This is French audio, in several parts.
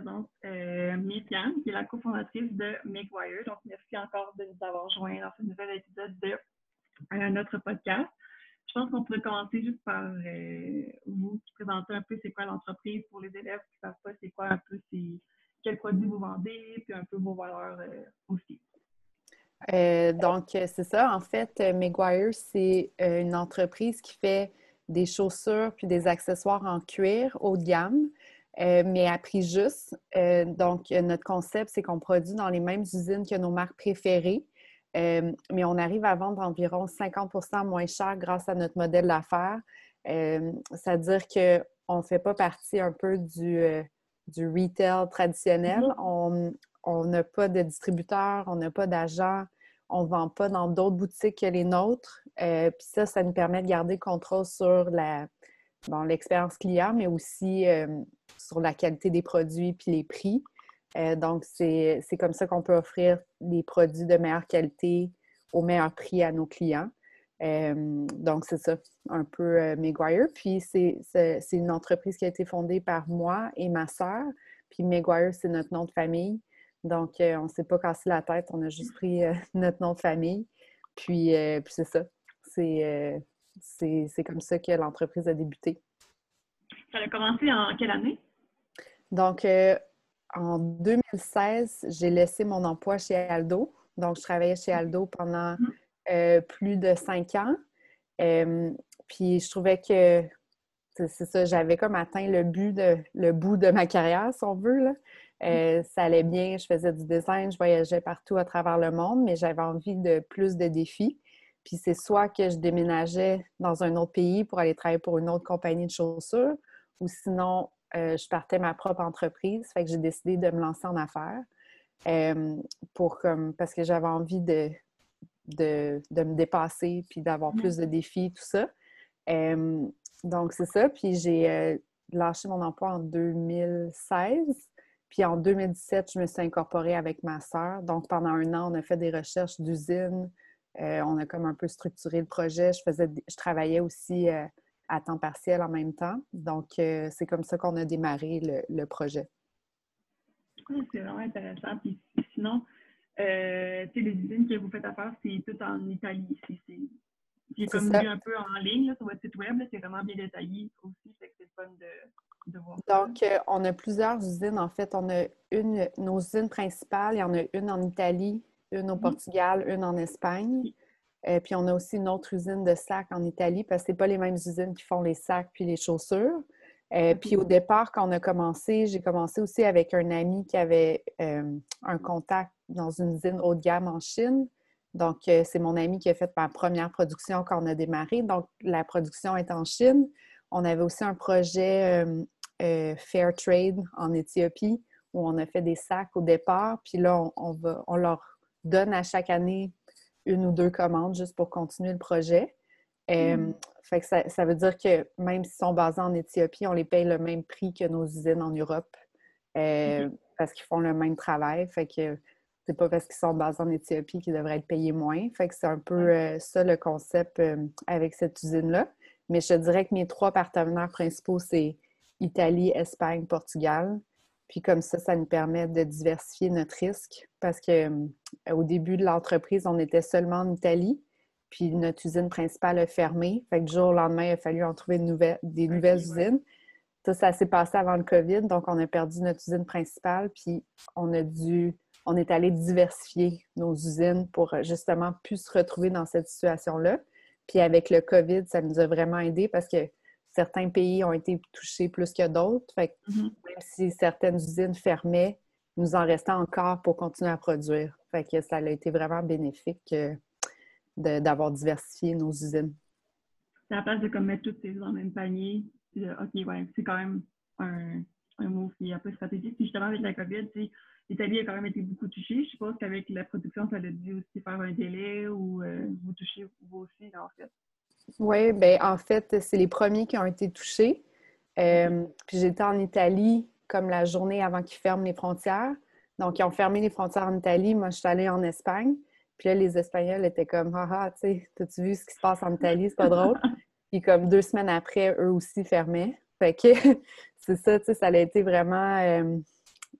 présente euh, qui est la cofondatrice de MakeWire. Donc, merci encore de nous avoir joints dans ce nouvel épisode de euh, notre podcast. Je pense qu'on pourrait commencer juste par euh, vous qui présenter un peu c'est quoi l'entreprise pour les élèves qui ne savent pas c'est quoi un peu quels produits vous vendez, puis un peu vos valeurs aussi. donc, c'est ça. En fait, McGuire, c'est une entreprise qui fait des chaussures puis des accessoires en cuir haut de gamme. Euh, mais à prix juste. Euh, donc, notre concept, c'est qu'on produit dans les mêmes usines que nos marques préférées, euh, mais on arrive à vendre environ 50% moins cher grâce à notre modèle d'affaires. C'est-à-dire qu'on ne fait pas partie un peu du, du retail traditionnel. Mm-hmm. On n'a pas de distributeur, on n'a pas d'agent, on ne vend pas dans d'autres boutiques que les nôtres. Puis ça, ça nous permet de garder le contrôle sur la, l'expérience client, mais aussi sur la qualité des produits puis les prix. Euh, donc, c'est comme ça qu'on peut offrir des produits de meilleure qualité au meilleur prix à nos clients. Euh, donc, c'est ça, un peu euh, Maguire. Puis, c'est une entreprise qui a été fondée par moi et ma sœur. Puis, Maguire, c'est notre nom de famille. Donc, on ne s'est pas cassé la tête, on a juste pris notre nom de famille. Puis, puis c'est ça. C'est comme ça que l'entreprise a débuté. Ça a commencé en quelle année? Donc, euh, en 2016, j'ai laissé mon emploi chez Aldo. Donc, je travaillais chez Aldo pendant mm. euh, plus de cinq ans. Euh, puis, je trouvais que c'est ça, j'avais comme atteint le but de le bout de ma carrière, si on veut. Mm. ça allait bien, je faisais du design, je voyageais partout à travers le monde, mais j'avais envie de plus de défis. Puis c'est soit que je déménageais dans un autre pays pour aller travailler pour une autre compagnie de chaussures, ou sinon euh, je partais ma propre entreprise. Fait que j'ai décidé de me lancer en affaires euh, pour comme parce que j'avais envie de, de, me dépasser puis d'avoir plus de défis, tout ça. Euh, donc, c'est ça. Puis j'ai lâché mon emploi en 2016. Puis en 2017, je me suis incorporée avec ma sœur. Donc, pendant un an, on a fait des recherches d'usine. on a comme un peu structuré le projet. Je, faisais, je travaillais aussi à temps partiel en même temps. Donc, euh, c'est comme ça qu'on a démarré le, projet. c'est vraiment intéressant. Puis sinon, euh, les usines que vous faites affaire, c'est tout en Italie. C'est comme vu un peu en ligne sur votre site web. C'est vraiment bien détaillé aussi. c'est fun de, voir. Donc, euh, on a plusieurs usines. En fait, on a une, nos usines principales. Il y en a une en Italie, une au mm-hmm. Portugal, une en Espagne. Euh, puis on a aussi une autre usine de sacs en Italie parce que ce pas les mêmes usines qui font les sacs puis les chaussures. Euh, puis au départ, quand on a commencé, j'ai commencé aussi avec un ami qui avait euh, un contact dans une usine haut de gamme en Chine. Donc, c'est mon ami qui a fait ma première production quand on a démarré. Donc, la production est en Chine. On avait aussi un projet Fair Trade en Éthiopie où on a fait des sacs au départ. Puis là, on, va, on leur donne à chaque année une ou deux commandes juste pour continuer le projet. Euh, hmm. fait que ça, veut dire que même s'ils sont basés en Éthiopie, on les paye le même prix que nos usines en Europe euh, parce qu'ils font le même travail. Fait que c'est pas parce qu'ils sont basés en Éthiopie qu'ils devraient être payés moins. Fait que c'est un peu euh, ça le concept avec cette usine-là. Mais je te dirais que mes trois partenaires principaux, c'est Italie, Espagne, Portugal. Puis comme ça, ça nous permet de diversifier notre risque parce que euh, au début de l'entreprise, on était seulement en Italie. Puis notre usine principale a fermé. Fait que du jour au lendemain, il a fallu en trouver des nouvelles usines. Ça, ça s'est passé avant le COVID. Donc, on a perdu notre usine principale. Puis on a dû, on est allé diversifier nos usines pour euh, justement plus se retrouver dans cette situation-là. Puis avec le COVID, ça nous a vraiment aidé parce que certains pays ont été touchés plus que d'autres. Fait mm-hmm. même si certaines usines fermaient, il nous en restait encore pour continuer à produire. Fait que ça a été vraiment bénéfique euh, d'avoir diversifié nos usines. C'est à place de comme mettre toutes ces dans le même panier. OK, ouais, c'est quand même un, un mot qui est un peu stratégique. Puis justement, avec la COVID, l'Italie a quand même été beaucoup touchée. Je suppose qu'avec la production, ça a dû aussi faire un délai ou euh, vous touchez vous aussi, en fait. Oui, bien, en fait, c'est les premiers qui ont été touchés. Euh, puis j'étais en Italie comme la journée avant qu'ils ferment les frontières. Donc, ils ont fermé les frontières en Italie. Moi, je suis allée en Espagne. Puis là, les Espagnols étaient comme, haha, tu sais, as-tu vu ce qui se passe en Italie? C'est pas drôle. Puis comme deux semaines après, eux aussi fermaient. Fait que c'est ça, tu sais, ça a été vraiment euh,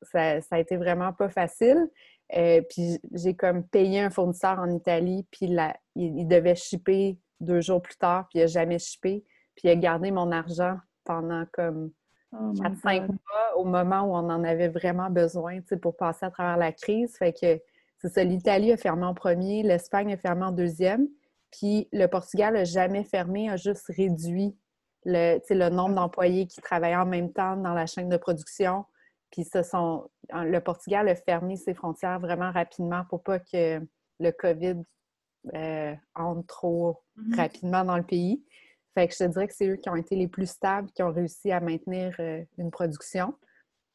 ça, a été vraiment pas facile. Euh, puis j'ai comme payé un fournisseur en Italie, puis il, devait shipper deux jours plus tard, puis il n'a jamais shippé. Puis il a gardé mon argent pendant comme 4-5 mois au moment où on en avait vraiment besoin pour passer à travers la crise. Fait que c'est ça, l'Italie a fermé en premier, l'Espagne a fermé en deuxième, puis le Portugal n'a jamais fermé, a juste réduit le, le nombre d'employés qui travaillaient en même temps dans la chaîne de production. Puis ce sont, le Portugal a fermé ses frontières vraiment rapidement pour pas que le COVID euh, entre trop mm-hmm. rapidement dans le pays. Fait que je te dirais que c'est eux qui ont été les plus stables, qui ont réussi à maintenir euh, une production.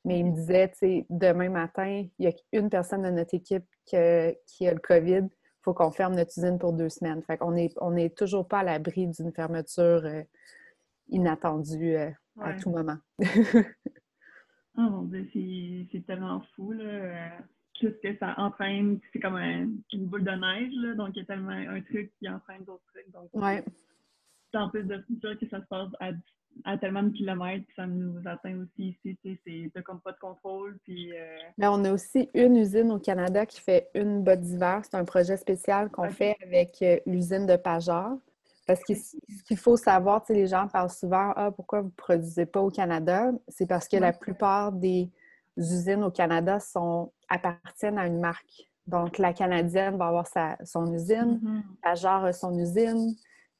Mais il me disait, tu sais, demain matin, il y a une personne de notre équipe qui a le COVID. Il faut qu'on ferme notre usine pour deux semaines. Fait qu'on n'est on est toujours pas à l'abri d'une fermeture euh, inattendue à tout moment. Oh mon dieu, c'est tellement fou, là. Juste que ça entraîne, c'est comme une boule de neige, là. Donc, il y a tellement un truc qui entraîne d'autres trucs. Donc, ouais. en plus de ça que ça se passe à, tellement de kilomètres, ça nous atteint aussi ici. C'est comme pas de contrôle. Puis, euh, on a aussi une usine au Canada qui fait une botte d'hiver. C'est un projet spécial qu'on fait avec euh, l'usine de Pajor. Parce que ce qu'il faut savoir, tu sais, les gens parlent souvent Ah, pourquoi vous ne produisez pas au Canada? C'est parce que la plupart des usines au Canada sont, appartiennent à une marque. Donc, la Canadienne va avoir sa, son usine, mm a son usine.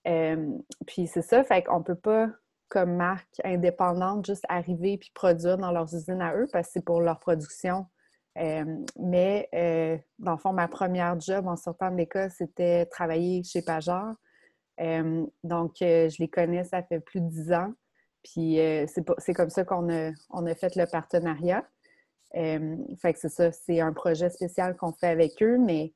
Euh, puis c'est ça, fait qu'on ne peut pas, comme marque indépendante, juste arriver puis produire dans leurs usines à eux parce que c'est pour leur production. Euh, mais euh, dans le fond, ma première job en sortant de l'école, c'était travailler chez Pajor donc, euh, je les connais, ça fait plus de dix ans. Puis, c'est comme ça qu'on a, on a fait le partenariat. Fait que c'est ça, c'est un projet spécial qu'on fait avec eux, mais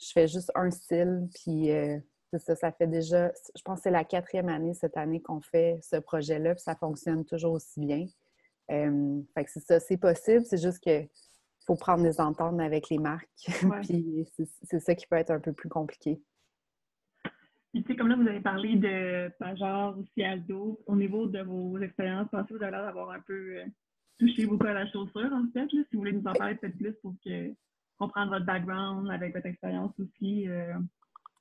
je fais juste un style. Puis, euh, c'est ça, ça fait déjà, je pense que c'est la quatrième année cette année qu'on fait ce projet-là, puis ça fonctionne toujours aussi bien. fait que c'est ça, c'est possible, c'est juste que faut prendre des ententes avec les marques. puis c'est ça qui peut être un peu plus compliqué. Puis, tu sais, comme là, vous avez parlé de Pajor, aussi Aldo. Au niveau de vos expériences pensez que vous avez l'air d'avoir un peu euh, touché beaucoup à la chaussure, en fait. si vous voulez nous en parler peut-être plus pour que, comprendre votre background avec votre expérience aussi. Euh,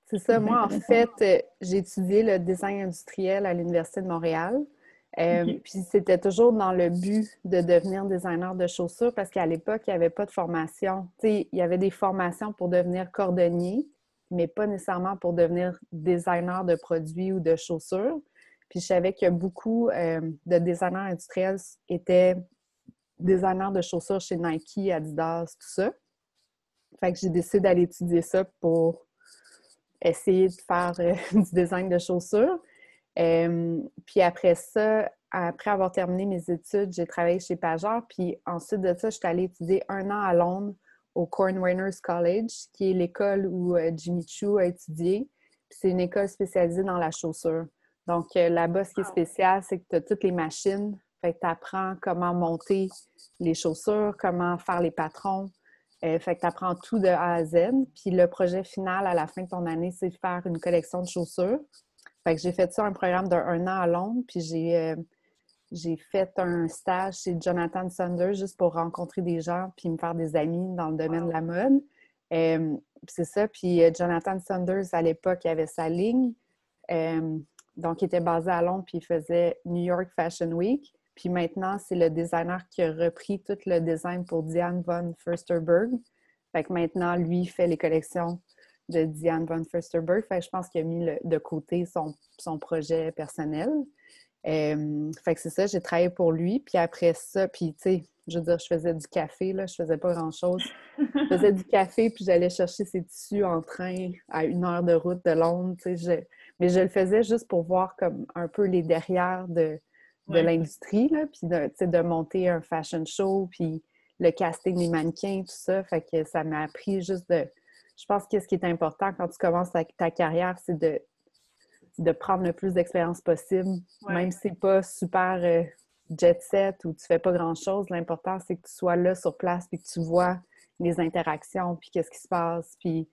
c'est ça. Moi, en fait, euh, j'ai étudié le design industriel à l'Université de Montréal. Puis c'était toujours dans le but de devenir designer de chaussures parce qu'à l'époque, il n'y avait pas de formation. Tu sais, il y avait des formations pour devenir cordonnier, mais pas nécessairement pour devenir designer de produits ou de chaussures. Puis je savais que beaucoup euh, de designers industriels étaient designers de chaussures chez Nike, Adidas, tout ça. Fait que j'ai décidé d'aller étudier ça pour essayer de faire euh, du design de chaussures. Euh, puis après ça, après avoir terminé mes études, j'ai travaillé chez Pajor. Puis ensuite de ça, je suis allée étudier un an à Londres au Cornwiners College, qui est l'école où euh, Jimmy Choo a étudié. C'est une école spécialisée dans la chaussure. Donc là-bas, ce qui est spécial, c'est que tu as toutes les machines. Fait que tu apprends comment monter les chaussures, comment faire les patrons. Euh, fait que tu apprends tout de A à Z. Puis le projet final à la fin de ton année, c'est de faire une collection de chaussures. Fait que j'ai fait ça un programme d'un an à Londres, puis j'ai j'ai fait un stage chez Jonathan Saunders juste pour rencontrer des gens puis me faire des amis dans le domaine de la mode. Euh, c'est ça. Puis euh, Jonathan Saunders, à l'époque, il avait sa ligne. Euh, donc, il était basé à Londres puis il faisait New York Fashion Week. Puis maintenant, c'est le designer qui a repris tout le design pour Diane von Fursterberg. Fait que maintenant, lui, fait les collections de Diane von Fursterberg. Fait que je pense qu'il a mis de côté son, son projet personnel. Euh, fait que c'est ça, j'ai travaillé pour lui. Puis après ça, puis tu sais, je veux dire, je faisais du café, là, je faisais pas grand-chose. Je faisais du café, puis j'allais chercher ses tissus en train à une heure de route de Londres. Mais je le faisais juste pour voir comme un peu les derrière de, de l'industrie, là, puis de, de monter un fashion show, puis le casting des mannequins, tout ça. Fait que ça m'a appris juste de... Je pense que ce qui est important quand tu commences ta, ta carrière, c'est de de prendre le plus d'expérience possible, même si c'est pas super euh, jet set ou tu fais pas grand-chose. L'important, c'est que tu sois là sur place puis que tu vois les interactions puis qu'est-ce qui se passe puis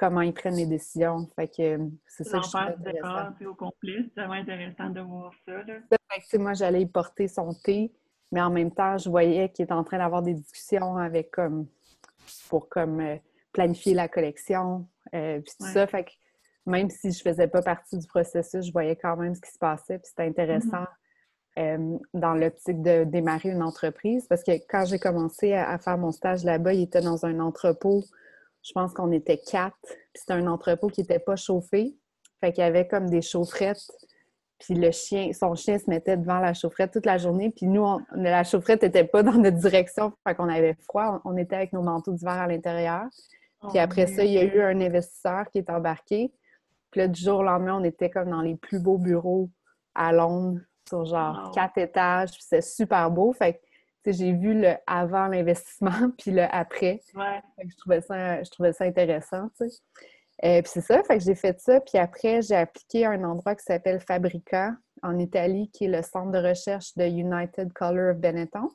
comment ils prennent les décisions. Fait que euh, c'est ça que je trouve au complet. C'est vraiment intéressant de voir ça. Là. moi, j'allais y porter son thé mais en même temps, je voyais qu'il était en train d'avoir des discussions avec comme pour comme euh, planifier la collection, euh, puis tout ça. Fait que même si je faisais pas partie du processus, je voyais quand même ce qui se passait, puis c'était intéressant mm-hmm. euh, dans l'optique de démarrer une entreprise. Parce que quand j'ai commencé à, faire mon stage là-bas, il était dans un entrepôt, je pense qu'on était quatre, puis c'était un entrepôt qui n'était pas chauffé. Fait qu'il y avait comme des chaufferettes puis le chien, son chien se mettait devant la chaufferette toute la journée. Puis nous, la chaufferette n'était pas dans notre direction. Fait qu'on avait froid. On, était avec nos manteaux d'hiver à l'intérieur. Puis oh, après ça, il y a eu un investisseur qui est embarqué. Puis là, du jour au lendemain, on était comme dans les plus beaux bureaux à Londres, sur genre quatre étages. Puis c'était super beau. Fait que j'ai vu le avant l'investissement puis le après. Ouais. je trouvais ça, je trouvais ça intéressant, tu sais. Euh, puis c'est ça, fait que j'ai fait ça. Puis après, j'ai appliqué à un endroit qui s'appelle Fabrica en Italie, qui est le centre de recherche de United Color of Benetton,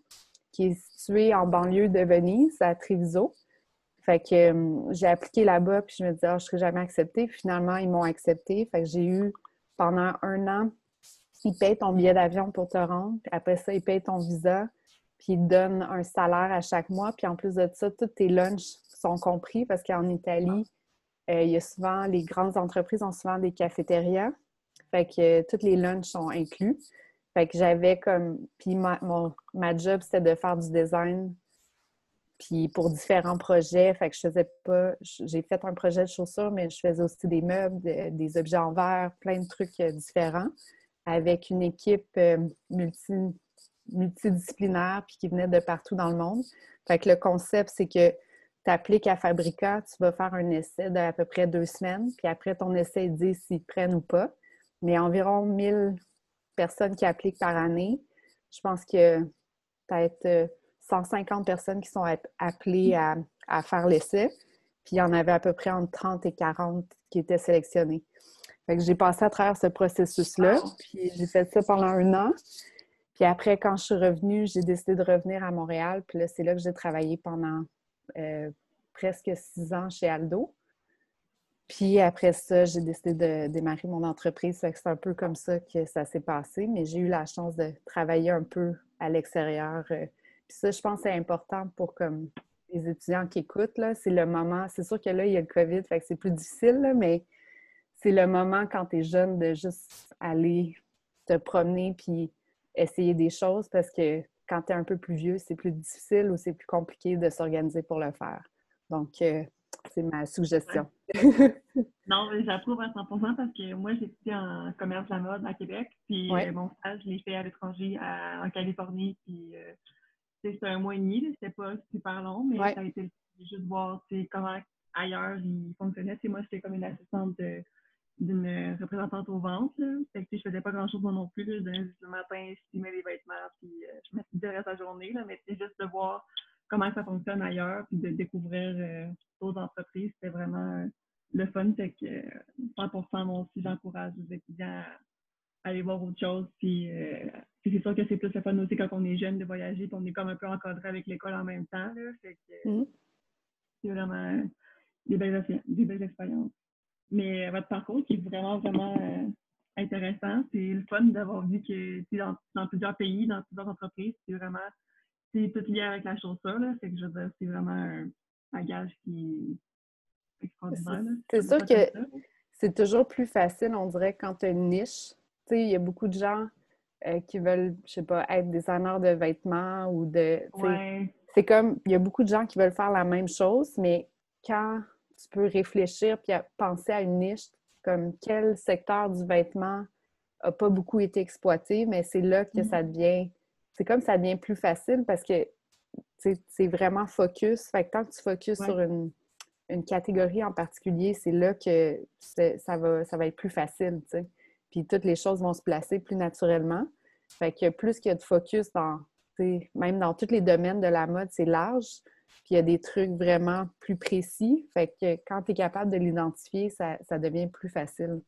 qui est situé en banlieue de Venise, à Treviso. Fait que euh, j'ai appliqué là-bas, puis je me disais, oh, je serais jamais acceptée. Puis finalement, ils m'ont accepté. Fait que j'ai eu pendant un an, ils payent ton billet d'avion pour te rendre. Après ça, ils payent ton visa. Puis donnent un salaire à chaque mois. Puis en plus de ça, tous tes lunchs sont compris parce qu'en Italie, euh, il y a souvent, les grandes entreprises ont souvent des cafétérias. Fait que euh, toutes les lunchs sont inclus. Fait que j'avais comme. Puis ma, ma job, c'était de faire du design. Puis pour différents projets. Fait que je faisais pas. J'ai fait un projet de chaussures, mais je faisais aussi des meubles, des objets en verre, plein de trucs euh, différents. Avec une équipe multi, multidisciplinaire puis qui venait de partout dans le monde. Fait que le concept, c'est que tu appliques à Fabrica, tu vas faire un essai d'à peu près deux semaines, puis après ton essai, ils disent s'ils prennent ou pas. Mais environ 1000 personnes qui appliquent par année. Je pense que peut-être 150 euh, personnes qui sont appelées à, faire l'essai. Puis il y en avait à peu près entre 30 et 40 qui étaient sélectionnés. Fait que j'ai passé à travers ce processus-là, puis j'ai fait ça pendant un an. Puis après, quand je suis revenue, j'ai décidé de revenir à Montréal. Puis là, c'est là que j'ai travaillé pendant euh, presque six ans chez Aldo. Puis après ça, j'ai décidé de démarrer mon entreprise. C'est un peu comme ça que ça s'est passé, mais j'ai eu la chance de travailler un peu à l'extérieur. Euh. Puis ça, je pense que c'est important pour comme les étudiants qui écoutent. C'est le moment. C'est sûr que là, il y a le COVID, fait que c'est plus difficile, mais c'est le moment quand tu es jeune de juste aller te promener puis essayer des choses parce que quand tu es un peu plus vieux, c'est plus difficile ou c'est plus compliqué de s'organiser pour le faire. Donc, euh, c'est ma suggestion. non, j'approuve à 100% parce que moi, j'ai étudié en commerce de la mode à Québec. Puis euh, mon stage, je l'ai fait à l'étranger, en Californie. Puis euh, c'était un mois et demi. C'était pas super long, mais ça a été juste voir comment ailleurs ils fonctionnaient. moi, j'étais comme une assistante de d'une représentante aux ventes. Là. Fait que, je faisais pas grand-chose moi non plus. Là. Je donnais le matin, je filmais les vêtements, puis euh, je m'assisais le reste de la journée. Là. Mais c'est juste de voir comment ça fonctionne ailleurs, puis de découvrir euh, d'autres entreprises. C'était vraiment euh, le fun. Fait que 100% moi aussi, j'encourage les étudiants à aller voir autre chose. Puis, c'est sûr que c'est plus le fun aussi quand on est jeune de voyager, puis on est comme un peu encadré avec l'école en même temps. Là. Fait que mmh. c'est vraiment des belles, des belles expériences. Mais votre parcours qui est vraiment, vraiment euh, intéressant. C'est le fun d'avoir vu que dans, dans plusieurs pays, dans plusieurs entreprises, c'est vraiment c'est tout lié avec la chaussure. Là. que je veux dire, c'est vraiment un bagage qui est extraordinaire. C'est sûr que c'est toujours plus facile, on dirait, quand tu as une niche. Tu sais, il y a beaucoup de gens euh, qui veulent, je sais pas, être designers de vêtements ou de. C'est comme, il y a beaucoup de gens qui veulent faire la même chose, mais quand tu peux réfléchir puis penser à une niche comme quel secteur du vêtement n'a pas beaucoup été exploité, mais c'est là que ça mm-hmm. devient, c'est comme ça devient plus facile parce que c'est vraiment focus. Fait que tant que tu focuses sur une, catégorie en particulier, c'est là que ça va, ça va être plus facile. Puis toutes les choses vont se placer plus naturellement. Fait que plus qu'il y a de focus dans, même dans tous les domaines de la mode, c'est large. Puis il y a des trucs vraiment plus précis. Fait que quand tu es capable de l'identifier, ça, devient plus facile.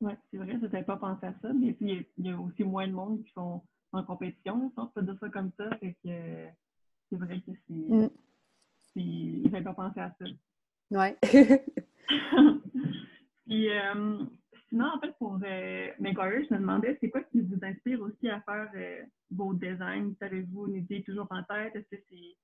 Oui, c'est vrai, je n'avais pas pensé à ça. Mais puis, il y a aussi moins de monde qui sont en compétition, on peut dire ça comme ça. Fait que c'est vrai que c'est. Mm. Je n'avais pas pensé à ça. Oui. puis, euh, sinon, en fait, pour euh, je me demandais, c'est quoi qui vous inspire aussi à faire euh, vos designs? Avez-vous une idée toujours en tête? Est-ce que c'est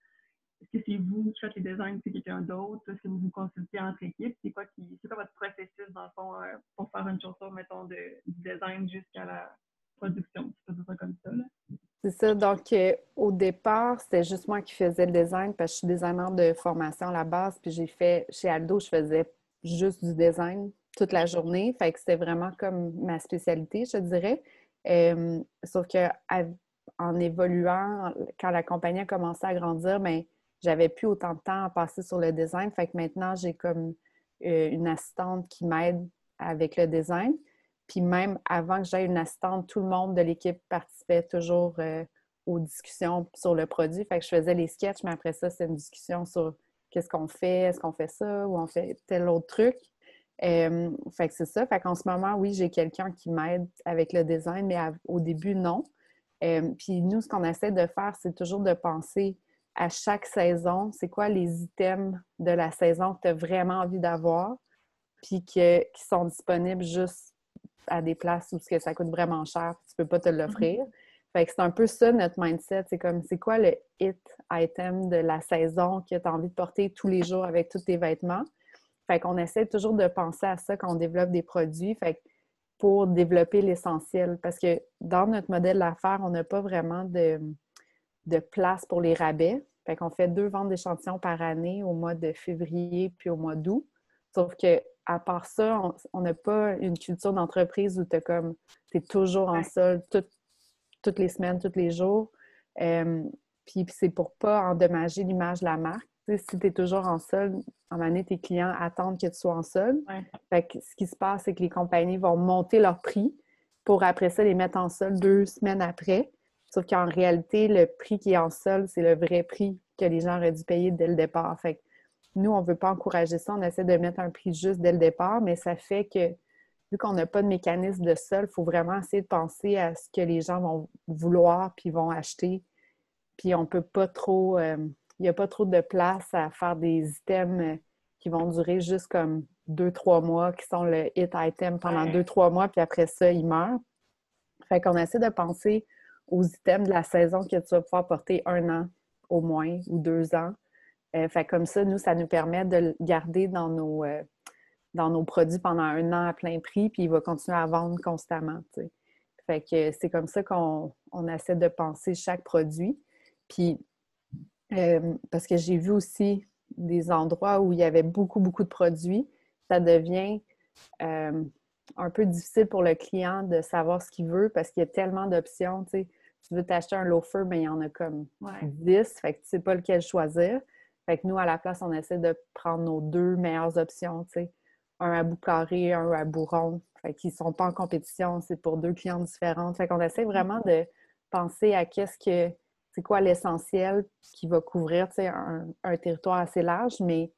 que c'est vous qui faites les designs c'est quelqu'un d'autre? Est-ce que vous vous consultez entre équipes? C'est quoi, quoi votre processus, dans le fond, euh, pour faire une chaussure, mettons, de, du design jusqu'à la production? C'est pas ça comme ça? C'est ça. Donc, euh, au départ, c'était juste moi qui faisais le design parce que je suis designer de formation à la base. Puis j'ai fait, chez Aldo, je faisais juste du design toute la journée. Fait que c'était vraiment comme ma spécialité, je dirais. Sauf que en évoluant, quand la compagnie a commencé à grandir, bien, j'avais plus autant de temps à passer sur le design. Fait que maintenant, j'ai comme euh, une assistante qui m'aide avec le design. Puis même avant que j'aie une assistante, tout le monde de l'équipe participait toujours euh, aux discussions sur le produit. Fait que je faisais les sketchs, mais après ça, c'est une discussion sur qu'est-ce qu'on fait, est-ce qu'on fait ça ou on fait tel autre truc. Euh, fait que c'est ça. Fait qu'en ce moment, oui, j'ai quelqu'un qui m'aide avec le design, mais au début, non. Euh, puis nous, ce qu'on essaie de faire, c'est toujours de penser à chaque saison, c'est quoi les items de la saison que tu as vraiment envie d'avoir, puis qui sont disponibles juste à des places où ça coûte vraiment cher, tu peux pas te l'offrir. Mm-hmm. Fait que c'est un peu ça notre mindset. C'est comme, c'est quoi le hit item de la saison que tu as envie de porter tous les jours avec tous tes vêtements? Fait qu'on essaie toujours de penser à ça quand on développe des produits. Fait pour développer l'essentiel. Parce que dans notre modèle d'affaires, on n'a pas vraiment de, de place pour les rabais. Fait qu'on fait deux ventes d'échantillons par année au mois de février puis au mois d'août. Sauf que à part ça, on n'a pas une culture d'entreprise où tu es toujours en sol toutes les semaines, tous les jours. Euh, puis c'est pour pas endommager l'image de la marque. Si tu es toujours en sol, en année, tes clients attendent que tu sois en sol. Fait que ce qui se passe, c'est que les compagnies vont monter leur prix pour après ça les mettre en sol deux semaines après. Sauf qu'en réalité, le prix qui est en sol, c'est le vrai prix que les gens auraient dû payer dès le départ. Fait nous, on ne veut pas encourager ça. On essaie de mettre un prix juste dès le départ, mais ça fait que, vu qu'on n'a pas de mécanisme de sol, il faut vraiment essayer de penser à ce que les gens vont vouloir puis vont acheter. Puis on peut pas trop... Euh, il n'y a pas trop de place à faire des items qui vont durer juste comme deux, trois mois, qui sont le hit item pendant deux, trois mois, puis après ça, ils meurent. Fait qu'on essaie de penser aux items de la saison que tu vas pouvoir porter un an au moins ou deux ans euh, fait comme ça, nous, ça nous permet de le garder dans nos, euh, dans nos produits pendant un an à plein prix, puis il va continuer à vendre constamment. Fait que c'est comme ça qu'on essaie de penser chaque produit. Puis, euh, parce que j'ai vu aussi des endroits où il y avait beaucoup, beaucoup de produits, ça devient un peu difficile pour le client de savoir ce qu'il veut parce qu'il y a tellement d'options. Tu veux t'acheter un loafer, mais il y en a comme 10, fait que tu ne sais pas lequel choisir. Fait que nous, à la place, on essaie de prendre nos deux meilleures options, tu sais. Un à bout carré, un à bout rond. Fait qu'ils ne sont pas en compétition, c'est pour deux clients différents. Fait qu'on essaie vraiment de penser à qu'est-ce que c'est quoi l'essentiel qui va couvrir un, un, territoire assez large, mais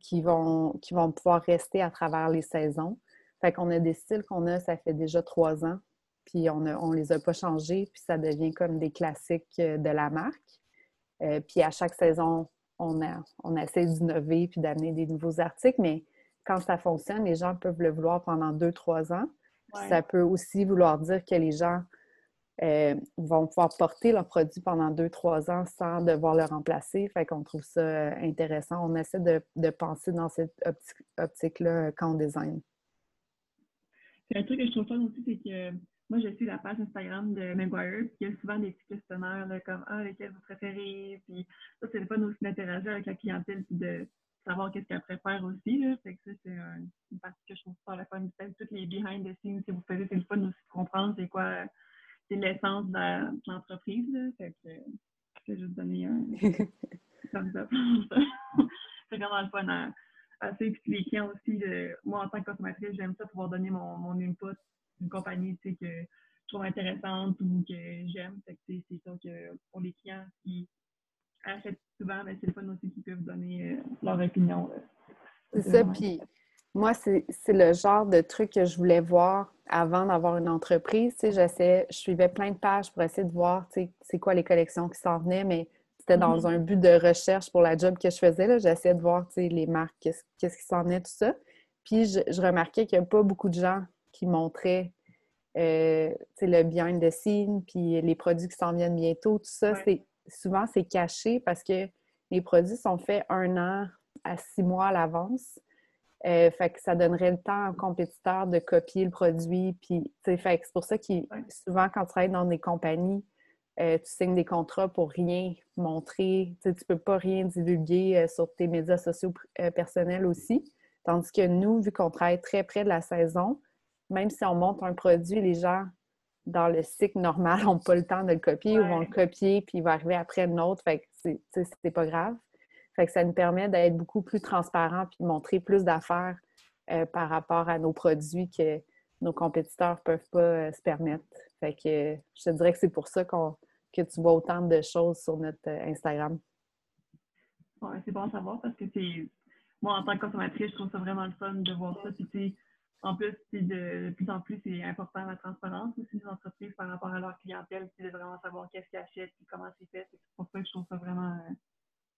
qui vont, qui vont pouvoir rester à travers les saisons. Fait qu'on a des styles qu'on a, ça fait déjà trois ans, puis on ne on les a pas changés, puis ça devient comme des classiques euh, de la marque. Euh, puis à chaque saison, on, on essaie d'innover puis d'amener des nouveaux articles, mais quand ça fonctionne, les gens peuvent le vouloir pendant deux, trois ans. Ça peut aussi vouloir dire que les gens euh, vont pouvoir porter leurs produits pendant deux, trois ans sans devoir le remplacer. Fait qu'on trouve ça euh, intéressant. On essaie de, penser dans cette optique-là quand on design. un truc que je trouve fun aussi, c'est que moi, je suis la page Instagram de Maguire, puis il y a souvent des petits questionnaires comme Ah, lesquels vous préférez, puis ça, c'est le fun aussi d'interagir avec la clientèle, puis de savoir qu'est-ce qu'elle préfère aussi. Là. Fait que ça, c'est une partie que je trouve super la fun. Toutes les behind the scenes que vous faisiez, c'est le fun aussi de comprendre c'est quoi c'est l'essence de l'entreprise. Fait que je vais juste donner un thumbs up. c'est vraiment le fun à, à. Puis les clients aussi, moi en tant que consommatrice, j'aime ça pouvoir donner mon, mon input une compagnie que je trouve intéressante ou que j'aime. C'est sûr que pour les clients qui achètent souvent, ben, c'est le fun aussi qu'ils peuvent donner euh, leur opinion. C'est ça, puis moi, c'est le genre de truc que je voulais voir avant d'avoir une entreprise. je suivais plein de pages pour essayer de voir c'est quoi les collections qui s'en venaient, mais c'était dans mm-hmm. un but de recherche pour la job que je faisais. J'essayais de voir les marques, qu'est-ce qui s'en venait, tout ça. Puis je, je remarquais qu'il n'y a pas beaucoup de gens qui montrait euh, le bien de scene, puis les produits qui s'en viennent bientôt. Tout ça, c'est souvent c'est caché parce que les produits sont faits un an à six mois à l'avance. Euh, fait que ça donnerait le temps au compétiteur de copier le produit. Puis, c'est pour ça que souvent, quand tu travailles dans des compagnies, euh, tu signes des contrats pour rien montrer. tu ne peux pas rien divulguer euh, sur tes médias sociaux personnels aussi. Tandis que nous, vu qu'on travaille très près de la saison, même si on monte un produit, les gens, dans le cycle normal, n'ont pas le temps de le copier ou vont le copier, puis il va arriver après un autre. Fait que c'est pas grave. Fait que ça nous permet d'être beaucoup plus transparent puis de montrer plus d'affaires euh, par rapport à nos produits que nos compétiteurs ne peuvent pas euh, se permettre. Fait que je te dirais que c'est pour ça que tu vois autant de choses sur notre euh, Instagram. Ouais, c'est bon à savoir parce que moi en tant que consommatrice, je trouve ça vraiment le fun de voir ça. Puis en plus, de, de, plus en plus, c'est important la transparence aussi des entreprises par rapport à leur clientèle, de vraiment savoir qu'est-ce qu'ils achètent et comment c'est fait. C'est pour ça que je trouve ça vraiment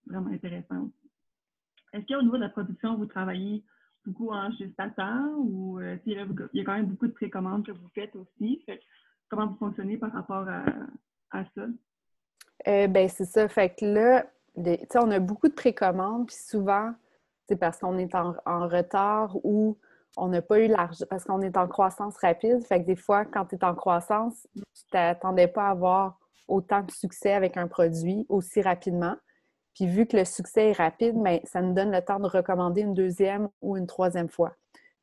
vraiment intéressant. Est-ce qu'au niveau de la production, vous travaillez beaucoup en gestateur ou euh, il y a quand même beaucoup de précommandes que vous faites aussi? comment vous fonctionnez par rapport à, ça? Euh, ben c'est ça. Fait que là, on a beaucoup de précommandes, puis souvent, c'est parce qu'on est en, retard ou on n'a pas eu l'argent, parce qu'on est en croissance rapide. Fait que des fois, quand tu es en croissance, tu t'attendais pas à avoir autant de succès avec un produit aussi rapidement. Puis vu que le succès est rapide, mais ben, ça nous donne le temps de recommander une deuxième ou une troisième fois.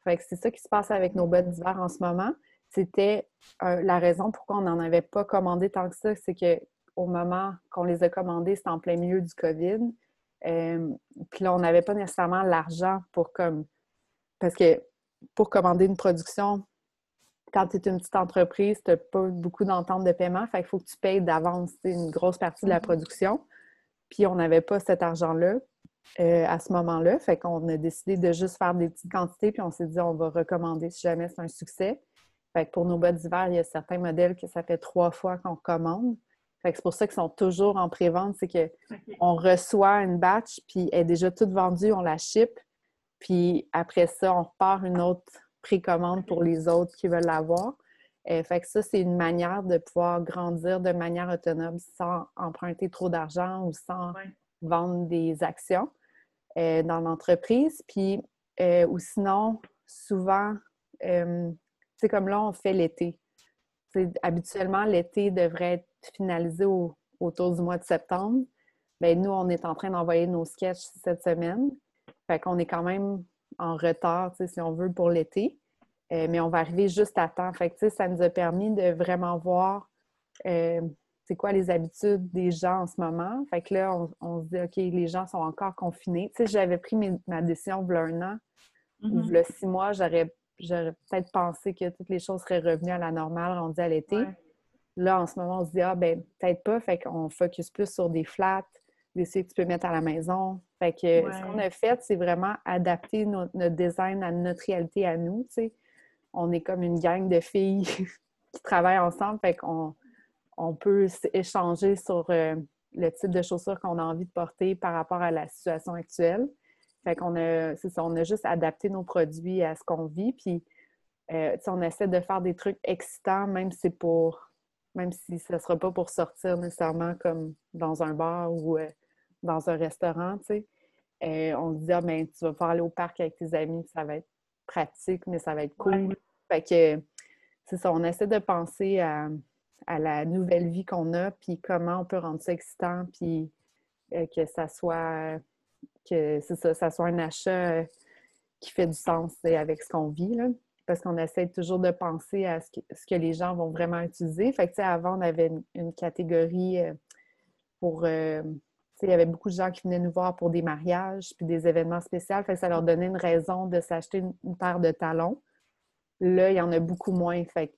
Fait que c'est ça qui se passe avec nos bottes d'hiver en ce moment. C'était euh, la raison pourquoi on n'en avait pas commandé tant que ça, c'est qu'au moment qu'on les a commandés, c'était en plein milieu du COVID. Euh, puis là, on n'avait pas nécessairement l'argent pour comme. Parce que pour commander une production, quand tu es une petite entreprise, tu n'as pas beaucoup d'entente de paiement. Fait qu'il faut que tu payes d'avance une grosse partie de la mm-hmm. production. Puis on n'avait pas cet argent-là euh, à ce moment-là. Fait qu'on a décidé de juste faire des petites quantités, puis on s'est dit on va recommander si jamais c'est un succès. Fait que pour nos bottes d'hiver, il y a certains modèles que ça fait trois fois qu'on commande. Fait que c'est pour ça qu'ils sont toujours en pré-vente, c'est qu'on reçoit une batch, puis elle est déjà toute vendue, on la ship, puis après ça, on repart une autre précommande pour les autres qui veulent l'avoir. Euh, fait que ça, c'est une manière de pouvoir grandir de manière autonome sans emprunter trop d'argent ou sans vendre des actions euh, dans l'entreprise. Puis, euh, ou sinon, souvent, c'est comme là, on fait l'été. Habituellement, l'été devrait être finalisé autour du mois de septembre. Bien, nous, on est en train d'envoyer nos sketchs cette semaine. Fait qu'on est quand même en retard, si on veut, pour l'été. Euh, mais on va arriver juste à temps. Fait que, ça nous a permis de vraiment voir euh, c'est quoi les habitudes des gens en ce moment. Fait que là, on, se dit, OK, les gens sont encore confinés. Tu sais, j'avais pris ma décision il y a un an ou il y a six mois, j'aurais, peut-être pensé que toutes les choses seraient revenues à la normale rendues à l'été. Là, en ce moment, on se dit, ah, ben peut-être pas. Fait qu'on focus plus sur des flats, des sites que tu peux mettre à la maison. Fait que ce qu'on a fait, c'est vraiment adapter notre design à notre réalité à nous, tu sais on est comme une gang de filles qui travaillent ensemble, fait qu'on on peut échanger sur euh, le type de chaussures qu'on a envie de porter par rapport à la situation actuelle. Fait qu'on a, c'est ça, on a juste adapté nos produits à ce qu'on vit, puis euh, on essaie de faire des trucs excitants, même si pour, même si ce ne sera pas pour sortir nécessairement comme dans un bar ou euh, dans un restaurant, tu on se dit, ah, ben, tu vas pouvoir aller au parc avec tes amis, ça va être pratique, mais ça va être cool. Fait que c'est ça, on essaie de penser à, la nouvelle vie qu'on a, puis comment on peut rendre ça excitant, puis euh, que ça soit que ça, ça soit un achat euh, qui fait du sens avec ce qu'on vit. Là. Parce qu'on essaie toujours de penser à ce que, les gens vont vraiment utiliser. Fait que, avant, on avait une, catégorie euh, pour il y avait beaucoup de gens qui venaient nous voir pour des mariages puis des événements spéciaux. Fait ça leur donnait une raison de s'acheter une, paire de talons. Là, il y en a beaucoup moins. Fait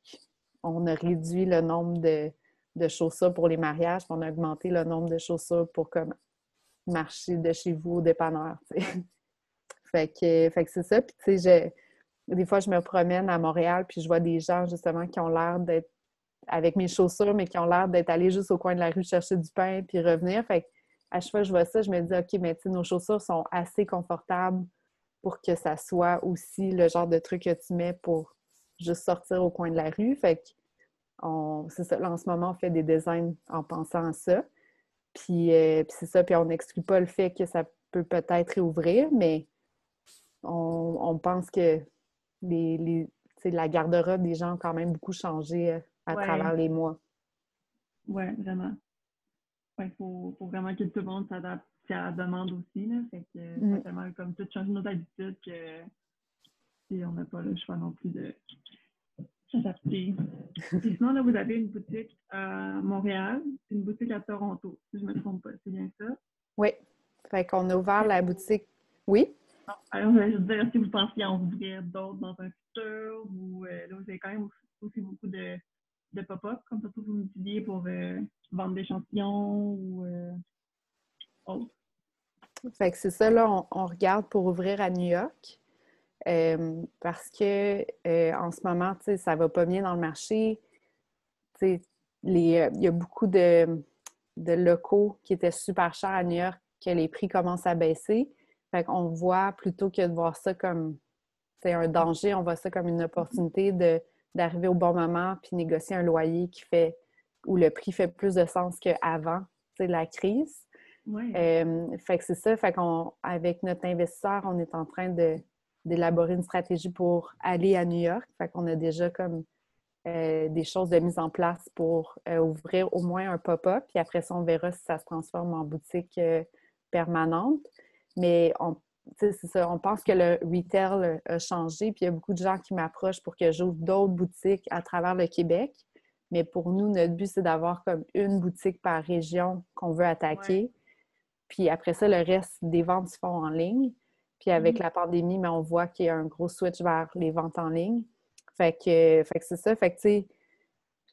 on a réduit le nombre de, chaussures pour les mariages, puis on a augmenté le nombre de chaussures pour comme marcher de chez vous au dépanneur. fait que, fait que c'est ça. Puis, tu sais, des fois, je me promène à Montréal, puis je vois des gens justement qui ont l'air d'être avec mes chaussures, mais qui ont l'air d'être allés juste au coin de la rue chercher du pain puis revenir. Fait à chaque fois que je vois ça, je me dis, OK, mais nos chaussures sont assez confortables pour que ça soit aussi le genre de truc que tu mets pour juste sortir au coin de la rue. Fait que c'est ça, en ce moment, on fait des designs en pensant à ça. Puis, euh, c'est ça, puis on n'exclut pas le fait que ça peut peut-être réouvrir, mais on, pense que les, les la garde-robe des gens ont quand même beaucoup changé euh, à travers les mois. Oui, vraiment. Il faut, vraiment que tout le monde s'adapte à la demande aussi. Là. Fait que mm. tellement comme tout changer nos habitudes que on n'a pas le choix non plus de s'adapter. sinon, là, vous avez une boutique à Montréal, une boutique à Toronto, si je ne me trompe pas. C'est bien ça? Oui. Fait qu'on a ouvert la boutique. Oui? alors, je vais dire, si vous pensiez en ouvrir d'autres dans un futur, ou euh, là, vous avez quand même aussi beaucoup de, de pop-up, comme ça, vous me disiez, pour euh, vendre des échantillons ou euh, autre. Fait que c'est ça, là, on, regarde pour ouvrir à New York. parce que en ce moment, ça va pas bien dans le marché. Il y a beaucoup de, de locaux qui étaient super chers à New York que les prix commencent à baisser. Fait qu'on voit plutôt que de voir ça comme c'est un danger, on voit ça comme une opportunité d'arriver au bon moment puis négocier un loyer qui fait où le prix fait plus de sens qu'avant la crise. Euh, fait que c'est ça. Fait qu'on, avec notre investisseur, on est en train d'élaborer une stratégie pour aller à New York. Fait qu'on a déjà comme euh, des choses de mise en place pour euh, ouvrir au moins un pop-up. Puis après ça, on verra si ça se transforme en boutique permanente. Mais on, ça, on pense que le retail a changé, puis il y a beaucoup de gens qui m'approchent pour que j'ouvre d'autres boutiques à travers le Québec. Mais pour nous, notre but, c'est d'avoir comme une boutique par région qu'on veut attaquer. Puis après ça, le reste des ventes se font en ligne. Puis avec mm-hmm. la pandémie, mais on voit qu'il y a un gros switch vers les ventes en ligne. Fait que, fait que c'est ça. Fait que, tu sais,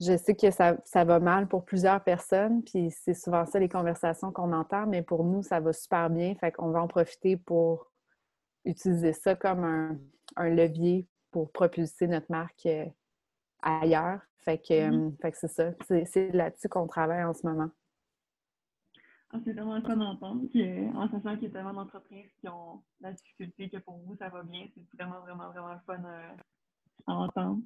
je sais que ça, va mal pour plusieurs personnes, puis c'est souvent ça les conversations qu'on entend, mais pour nous, ça va super bien. Fait qu'on va en profiter pour utiliser ça comme un, levier pour propulser notre marque euh, ailleurs. Fait que, mm-hmm. euh, que c'est ça. C'est là-dessus qu'on travaille en ce moment. Ah, c'est vraiment fun d'entendre. En sachant qu'il y a tellement d'entreprises qui ont la difficulté que pour vous, ça va bien. C'est vraiment, vraiment, vraiment fun euh, à entendre.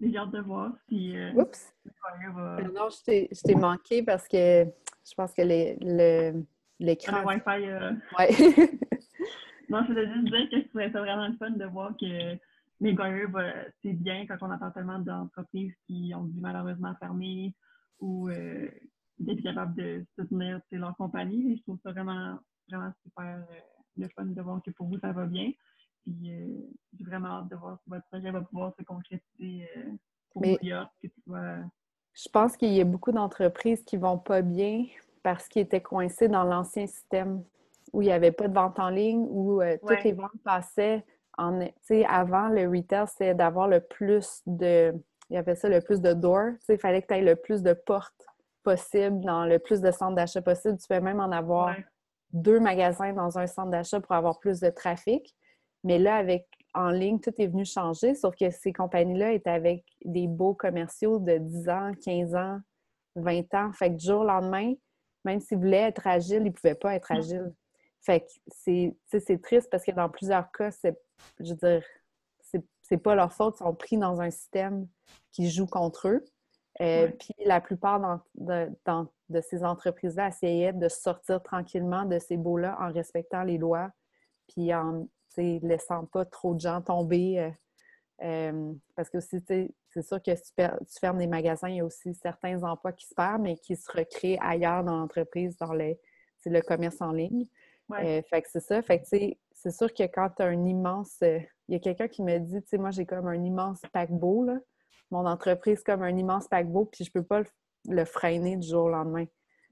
J'ai hâte de voir si. Euh, Oups! Non, je t'ai manqué parce que je pense que l'écran. Le, Wi-Fi. Euh... Ouais. non, je voulais juste dire que c'est vraiment le fun de voir que Meguire, c'est bien quand on entend tellement d'entreprises qui ont dû malheureusement fermer ou euh, d'être capables de soutenir leur compagnie. Et je trouve ça vraiment, vraiment super euh, le fun de voir que pour vous, ça va bien. Puis euh, j'ai vraiment hâte de voir si votre projet va pouvoir se concrétiser pour Mais Je pense qu'il y a beaucoup d'entreprises qui vont pas bien parce qu'ils étaient coincés dans l'ancien système où il n'y avait pas de vente en ligne, où toutes les ventes passaient en. Avant, le retail, c'est d'avoir le plus de. Il y avait ça le plus de doors. Il fallait que tu aies le plus de portes possible dans le plus de centres d'achat possible. Tu peux même en avoir deux magasins dans un centre d'achat pour avoir plus de trafic. Mais là, avec en ligne, tout est venu changer, sauf que ces compagnies-là étaient avec des beaux commerciaux de 10 ans, 15 ans, 20 ans. Fait que du jour au lendemain, même s'ils voulaient être agiles, ils ne pouvaient pas être agiles. Fait que c'est triste parce que dans plusieurs cas, c'est, je veux dire, c'est pas leur faute, ils sont pris dans un système qui joue contre eux. Euh, puis la plupart de, de ces entreprises-là essayaient de sortir tranquillement de ces baux-là en respectant les lois, puis en laissant pas trop de gens tomber. Euh, euh, parce que aussi, c'est sûr que si tu, fermes des magasins, il y a aussi certains emplois qui se perdent, mais qui se recréent ailleurs dans l'entreprise, dans le, le commerce en ligne. Euh, fait que c'est ça. Fait que c'est sûr que quand tu as un immense. il y a quelqu'un qui me dit, tu sais, moi j'ai comme un immense paquebot, là. Mon entreprise comme un immense paquebot, puis je peux pas le, freiner du jour au lendemain.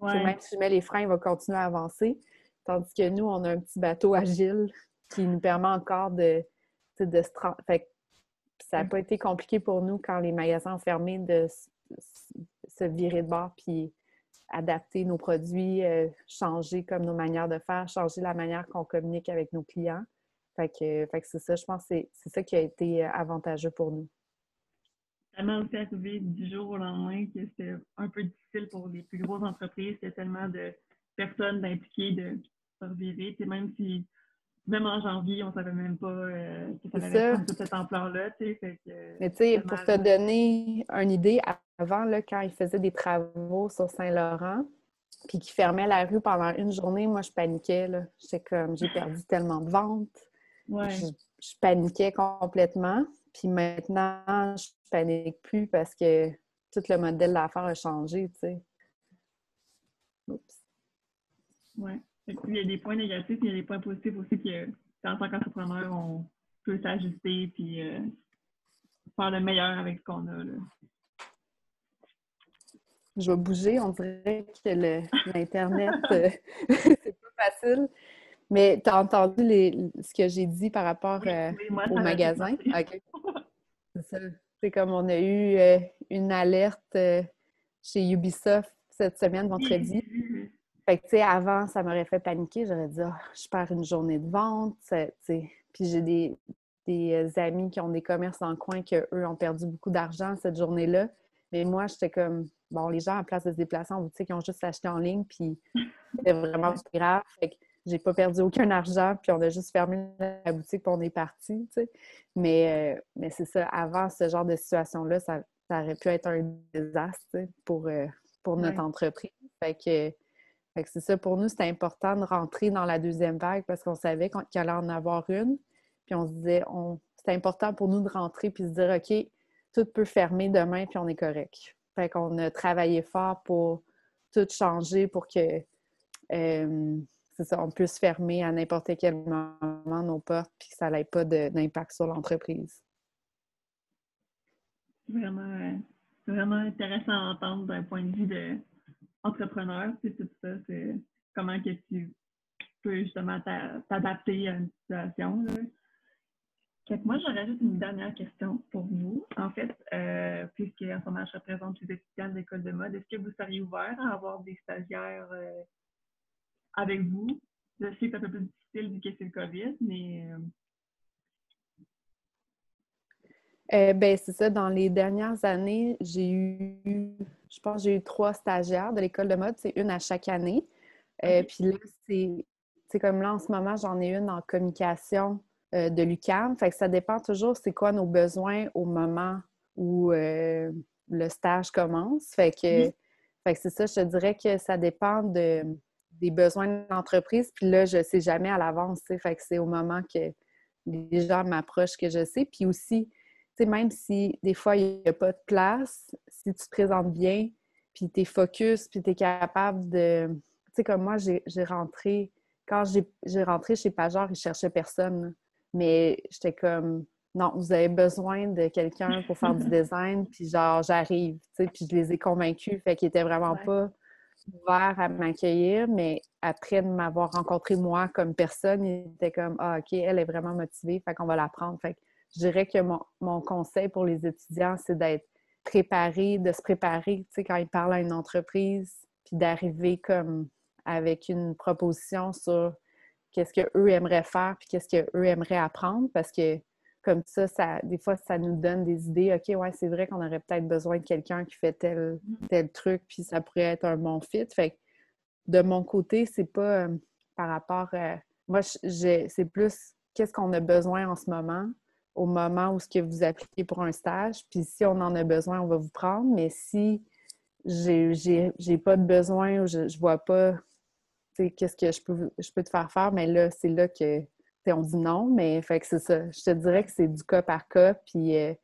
Même si je mets les freins, il va continuer à avancer. Tandis que nous, on a un petit bateau agile qui nous permet encore de, de se... Fait ça n'a pas été compliqué pour nous quand les magasins ont fermé de se virer de bord puis adapter nos produits, euh, changer comme nos manières de faire, changer la manière qu'on communique avec nos clients. Fait que, c'est ça, je pense que c'est ça qui a été euh, avantageux pour nous. Tellement aussi arrivé du jour au lendemain que c'était un peu difficile pour les plus grosses entreprises. Il y a tellement de personnes impliquées de se revirer. Même si même en janvier, on savait même pas euh, que ça allait prendre toute cette ampleur-là, sais. Mais tu sais, pour te donner une idée, avant, là, quand ils faisaient des travaux sur Saint-Laurent, puis qu'ils fermaient la rue pendant une journée, moi, je paniquais. J'étais comme, j'ai perdu tellement de ventes. Je, paniquais complètement. Puis maintenant, je panique plus parce que tout le modèle de l'affaire a changé, tu sais. Oups. Ouais. Il y a des points négatifs, il y a des points positifs aussi que, en tant qu'entrepreneur, on peut s'ajuster puis euh, faire le meilleur avec ce qu'on a. Là. Je vais bouger, on dirait que l'Internet, euh, c'est pas facile. Mais tu as entendu les, ce que j'ai dit par rapport euh, au magasin? C'est ça. C'est comme on a eu une alerte chez Ubisoft cette semaine, vendredi. Fait que, tu sais, avant, ça m'aurait fait paniquer. J'aurais dit, oh, je perds une journée de vente, tu sais. Puis j'ai des, des, euh, amis qui ont des commerces dans le coin qui, eux, ont perdu beaucoup d'argent cette journée-là. Mais moi, j'étais comme, bon, les gens, en place de se déplacer en boutique, ils ont juste acheté en ligne, puis c'était vraiment grave. Fait que j'ai pas perdu aucun argent, puis on a juste fermé la boutique, puis on est parti, tu sais. Mais, euh, mais c'est ça, avant ce genre de situation-là, ça, ça, aurait pu être un désastre pour, euh, pour notre entreprise. Fait que c'est ça, pour nous, c'était important de rentrer dans la deuxième vague parce qu'on savait qu'il allait en avoir une. Puis on se disait, c'était important pour nous de rentrer puis se dire, OK, tout peut fermer demain puis on est correct. Fait qu'on a travaillé fort pour tout changer pour que, euh, ça, on puisse fermer à n'importe quel moment nos portes puis que ça n'ait pas d'impact sur l'entreprise. Vraiment, euh, vraiment intéressant à entendre d'un point de vue de entrepreneur, c'est tout ça, c'est comment que tu peux justement t'adapter à une situation. moi, j'aurais juste une dernière question pour vous. En fait, euh, puisque en ce moment, je représente les étudiants de l'école de mode, est-ce que vous seriez ouvert à avoir des stagiaires euh, avec vous? Je sais que c'est un peu plus difficile vu que c'est le COVID, mais euh, euh, ben, c'est ça. Dans les dernières années, j'ai eu, je pense, j'ai eu trois stagiaires de l'école de mode. C'est une à chaque année. Euh, puis là, c'est comme là, en ce moment, j'en ai une en communication euh, de l'UCAM. Fait que ça dépend toujours c'est quoi nos besoins au moment où le stage commence. Fait que, fait que c'est ça, je te dirais que ça dépend de, des besoins de l'entreprise. Puis là, je ne sais jamais à l'avance. Fait que c'est au moment que les gens m'approchent que je sais. Puis aussi, même si des fois il n'y a pas de place, si tu te présentes bien, puis tu es focus, puis tu es capable de. Tu sais, comme moi, j'ai rentré. Quand j'ai rentré chez Pajor, ils cherchaient personne. Mais j'étais comme, non, vous avez besoin de quelqu'un pour faire du design, puis genre, j'arrive, tu sais, puis je les ai convaincus, fait qu'ils n'étaient vraiment pas ouverts à m'accueillir, mais après de m'avoir rencontré moi comme personne, ils étaient comme, ah, OK, elle est vraiment motivée, fait qu'on va la prendre. Fait je dirais que mon, conseil pour les étudiants, c'est d'être préparé, de se préparer, tu sais, quand ils parlent à une entreprise, puis d'arriver comme avec une proposition sur qu'est-ce qu'eux aimeraient faire, puis qu'est-ce qu'eux aimeraient apprendre, parce que comme ça, ça, des fois, ça nous donne des idées. OK, ouais, c'est vrai qu'on aurait peut-être besoin de quelqu'un qui fait tel, tel truc, puis ça pourrait être un bon fit. Fait que de mon côté, c'est pas euh, par rapport à. Moi, c'est plus qu'est-ce qu'on a besoin en ce moment, au moment où ce que vous appliquez pour un stage. Puis si on en a besoin, on va vous prendre. Mais si j'ai pas de besoin ou je, ne vois pas qu'est-ce que je peux, je peux te faire faire, mais là, c'est là que on dit non. Mais fait que c'est ça. Je te dirais que c'est du cas par cas. Puis euh,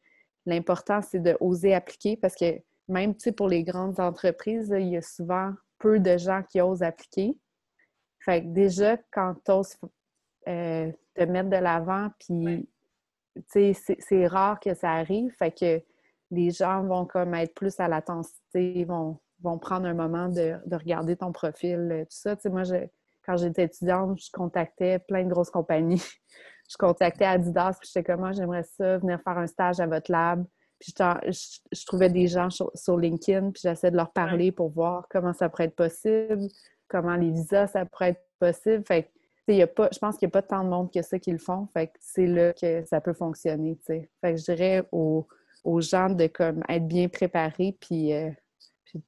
l'important, c'est de oser appliquer parce que même pour les grandes entreprises, il y a souvent peu de gens qui osent appliquer. Fait que déjà, quand tu oses euh, te mettre de l'avant, puis c'est rare que ça arrive. Fait que les gens vont comme être plus à l'intensité, vont, vont prendre un moment de, regarder ton profil, euh, tout ça. moi, quand j'étais étudiante, je contactais plein de grosses compagnies. je contactais Adidas, puis j'étais comme, moi, ah, j'aimerais ça, venir faire un stage à votre lab. Puis je, trouvais des gens sur, LinkedIn, puis j'essayais de leur parler pour voir comment ça pourrait être possible, comment les visas, ça pourrait être possible. Fait pas, je pense qu'il n'y a pas tant de monde que ça qui le font. Fait que c'est là que ça peut fonctionner. Fait que je dirais aux, gens de comme être bien préparés, puis, euh,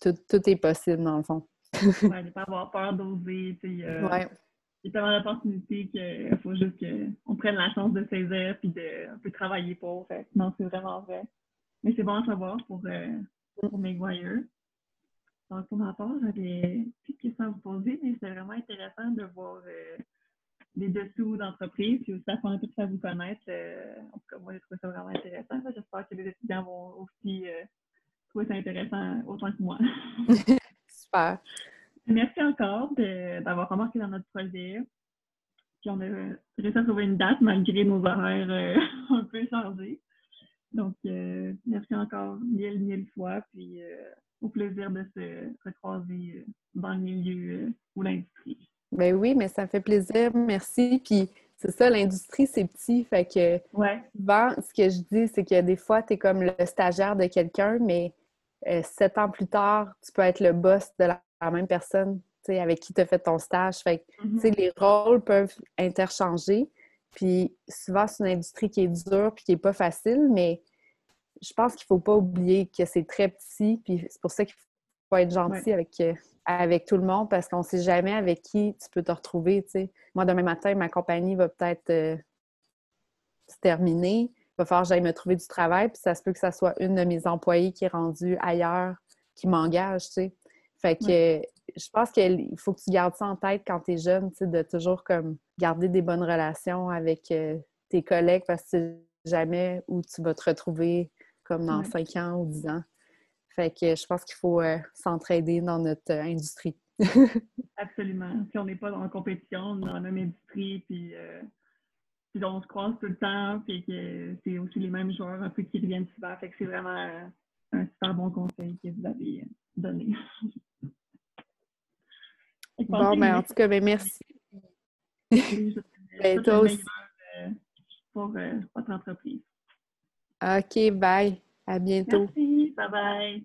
tout, est possible dans le fond. ouais, de pas avoir peur d'oser. Il y, y a tellement d'opportunités qu'il faut juste qu'on prenne la chance de saisir puis de travailler pour. Fait. Non, c'est vraiment vrai. Mais c'est bon à savoir pour, euh, pour mes voyeurs. Donc, pour ma part, j'avais plus de questions à vous poser, mais c'est vraiment intéressant de voir euh, les dessous d'entreprise, puis aussi apprendre tout ça à vous connaître. Euh, en tout cas, moi, j'ai trouvé ça vraiment intéressant. J'espère que les étudiants vont aussi euh, trouver ça intéressant autant que moi. Super. Merci encore d'avoir remarqué dans notre projet. Puis on a réussi à trouver une date malgré nos horaires euh, un peu chargés. Donc, merci encore mille, mille fois. Puis au plaisir de se recroiser dans le milieu ou l'industrie. Ben oui, mais ça me fait plaisir. Merci. Puis c'est ça, l'industrie, c'est petit. Fait que ouais. souvent, ce que je dis, c'est que des fois, tu es comme le stagiaire de quelqu'un, mais euh, sept ans plus tard, tu peux être le boss de la, même personne avec qui tu as fait ton stage. Fait que, mm-hmm. les rôles peuvent interchanger. Puis souvent, c'est une industrie qui est dure puis qui n'est pas facile, mais je pense qu'il ne faut pas oublier que c'est très petit. Puis c'est pour ça qu'il faut être gentil avec, euh, avec tout le monde parce qu'on ne sait jamais avec qui tu peux te retrouver. Moi, demain matin, ma compagnie va peut-être euh, se terminer. Il va falloir que j'aille me trouver du travail, puis ça se peut que ça soit une de mes employés qui est rendue ailleurs, qui m'engage. Fait que je pense qu'il faut que tu gardes ça en tête quand tu es jeune, de toujours comme garder des bonnes relations avec euh, tes collègues parce que jamais où tu vas te retrouver comme dans 5 ans ou 10 ans. Fait que je pense qu'il faut euh, s'entraider dans notre euh, industrie. Absolument. Si on n'est pas en compétition dans la même industrie, euh, puis, on se croise tout le temps, puis que c'est aussi les mêmes joueurs un peu qui reviennent souvent. Fait que c'est vraiment un super bon conseil que vous avez donné. bon, ben, en tout cas, ben, merci. ben, toi aussi. Pour votre entreprise. OK, bye. À bientôt. Merci. Bye bye.